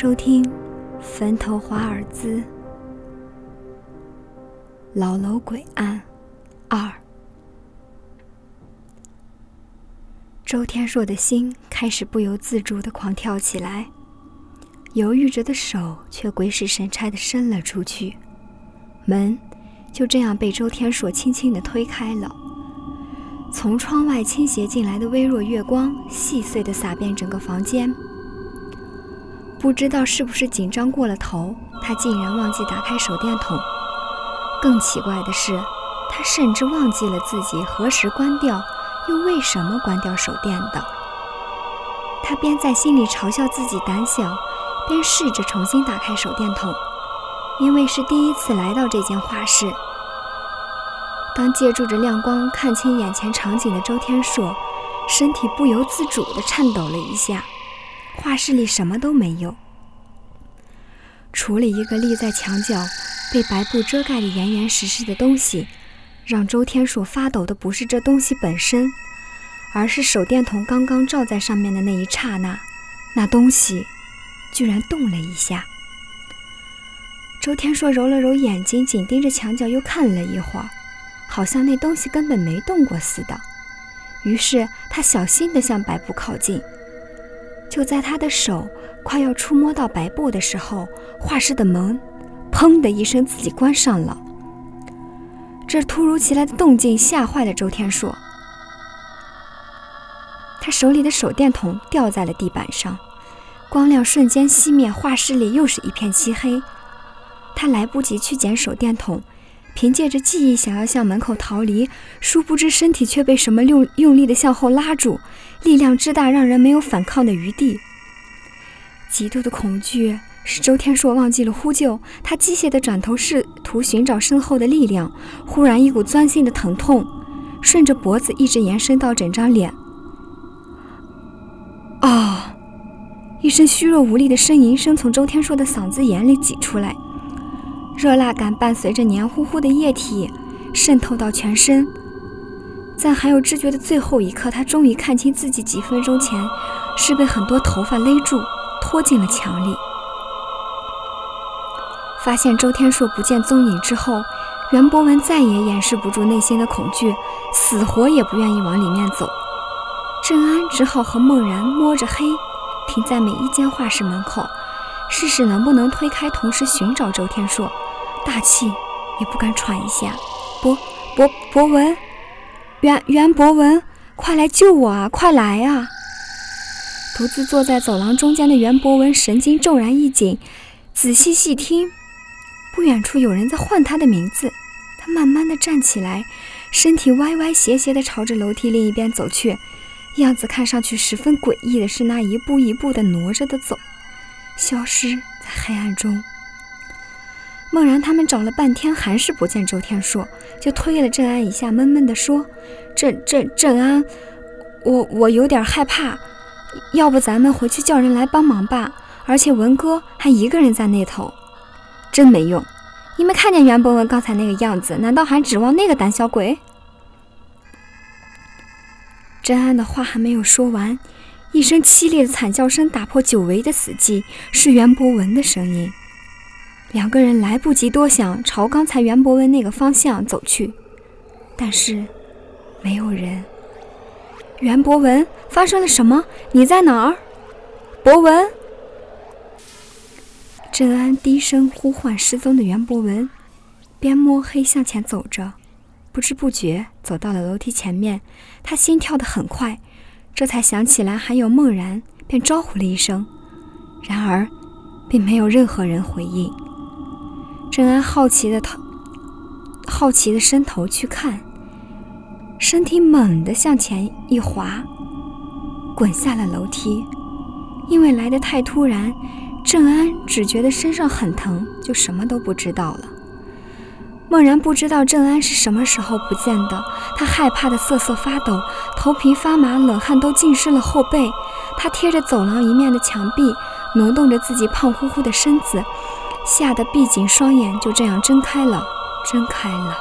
收听《坟头华尔兹老楼鬼案二》。周天硕的心开始不由自主的狂跳起来，犹豫着的手却鬼使神差的伸了出去，门就这样被周天硕轻轻的推开了。从窗外倾斜进来的微弱月光，细碎的洒遍整个房间。不知道是不是紧张过了头，他竟然忘记打开手电筒。更奇怪的是，他甚至忘记了自己何时关掉，又为什么关掉手电的。他边在心里嘲笑自己胆小，边试着重新打开手电筒，因为是第一次来到这间画室。当借助着亮光看清眼前场景的周天硕，身体不由自主地颤抖了一下。画室里什么都没有，除了一个立在墙角、被白布遮盖的严严实实的东西。让周天硕发抖的不是这东西本身，而是手电筒刚刚照在上面的那一刹那，那东西居然动了一下。周天硕揉了揉眼睛，紧盯着墙角，又看了一会儿，好像那东西根本没动过似的。于是他小心地向白布靠近。就在他的手快要触摸到白布的时候，画室的门“砰”的一声自己关上了。这突如其来的动静吓坏了周天硕，他手里的手电筒掉在了地板上，光亮瞬间熄灭，画室里又是一片漆黑。他来不及去捡手电筒，凭借着记忆想要向门口逃离，殊不知身体却被什么用用力的向后拉住。力量之大，让人没有反抗的余地。极度的恐惧使周天硕忘记了呼救，他机械的转头试图寻找身后的力量。忽然，一股钻心的疼痛顺着脖子一直延伸到整张脸。啊！一声虚弱无力的呻吟声从周天硕的嗓子眼里挤出来，热辣感伴随着黏糊糊的液体渗透到全身。在还有知觉的最后一刻，他终于看清自己几分钟前是被很多头发勒住，拖进了墙里。发现周天硕不见踪影之后，袁博文再也掩饰不住内心的恐惧，死活也不愿意往里面走。郑安只好和孟然摸着黑，停在每一间画室门口，试试能不能推开，同时寻找周天硕，大气也不敢喘一下。博博博文。袁袁博文，快来救我啊！快来啊！独自坐在走廊中间的袁博文神经骤然一紧，仔细细听，不远处有人在唤他的名字。他慢慢的站起来，身体歪歪斜斜的朝着楼梯另一边走去，样子看上去十分诡异的是那一步一步的挪着的走，消失在黑暗中。孟然他们找了半天，还是不见周天硕，就推了郑安一下，闷闷地说：“郑郑郑安，我我有点害怕，要不咱们回去叫人来帮忙吧？而且文哥还一个人在那头，真没用。你没看见袁博文刚才那个样子？难道还指望那个胆小鬼？”郑安的话还没有说完，一声凄厉的惨叫声打破久违的死寂，是袁博文的声音。两个人来不及多想，朝刚才袁博文那个方向走去，但是没有人。袁博文，发生了什么？你在哪儿？博文。郑安低声呼唤失踪的袁博文，边摸黑向前走着，不知不觉走到了楼梯前面。他心跳得很快，这才想起来还有孟然，便招呼了一声。然而，并没有任何人回应。郑安好奇的头，好奇的伸头去看，身体猛地向前一滑，滚下了楼梯。因为来得太突然，郑安只觉得身上很疼，就什么都不知道了。梦然不知道郑安是什么时候不见的，他害怕的瑟瑟发抖，头皮发麻，冷汗都浸湿了后背。他贴着走廊一面的墙壁，挪动着自己胖乎乎的身子。吓得闭紧双眼，就这样睁开了，睁开了。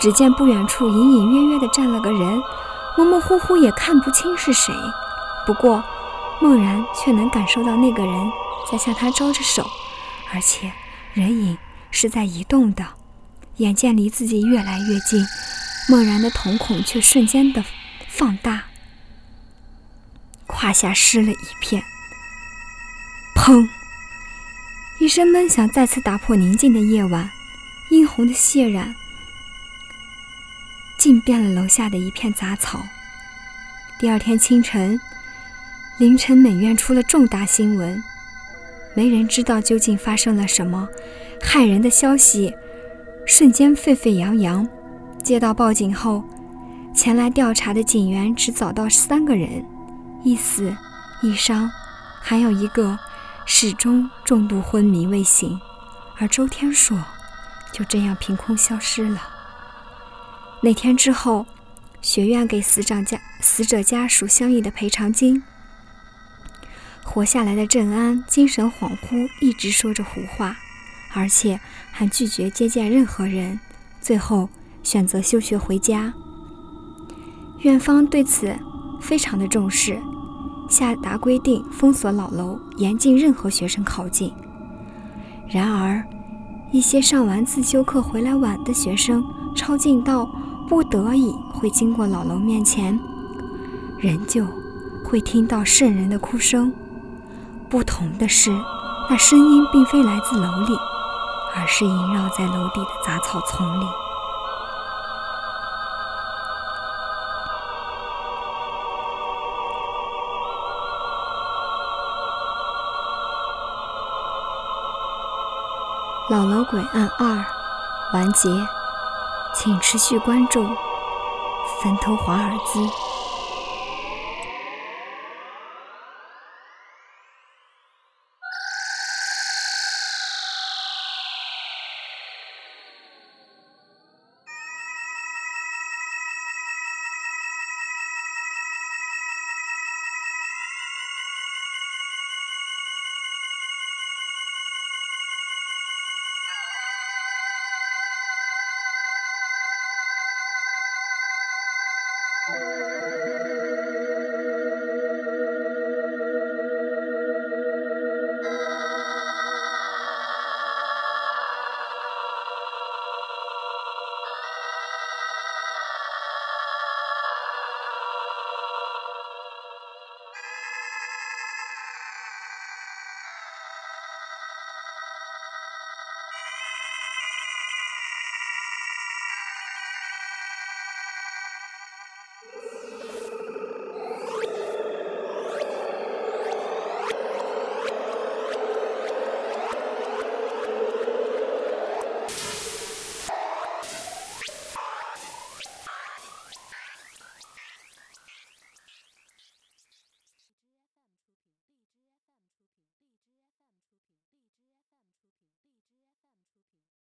只见不远处隐隐约约地站了个人，模模糊糊也看不清是谁。不过，孟然却能感受到那个人在向他招着手，而且人影是在移动的，眼见离自己越来越近，梦然的瞳孔却瞬间的放大，胯下湿了一片。砰！一声闷响再次打破宁静的夜晚，殷红的血染浸遍了楼下的一片杂草。第二天清晨，凌晨美院出了重大新闻，没人知道究竟发生了什么，骇人的消息瞬间沸沸扬扬。接到报警后，前来调查的警员只找到三个人，一死一伤，还有一个。始终重度昏迷未醒，而周天硕就这样凭空消失了。那天之后，学院给死长家死者家属相应的赔偿金。活下来的郑安精神恍惚，一直说着胡话，而且还拒绝接见任何人，最后选择休学回家。院方对此非常的重视。下达规定，封锁老楼，严禁任何学生靠近。然而，一些上完自修课回来晚的学生，抄近道，不得已会经过老楼面前，仍旧会听到渗人的哭声。不同的是，那声音并非来自楼里，而是萦绕在楼底的杂草丛里。老楼鬼案二完结，请持续关注《坟头华尔兹》。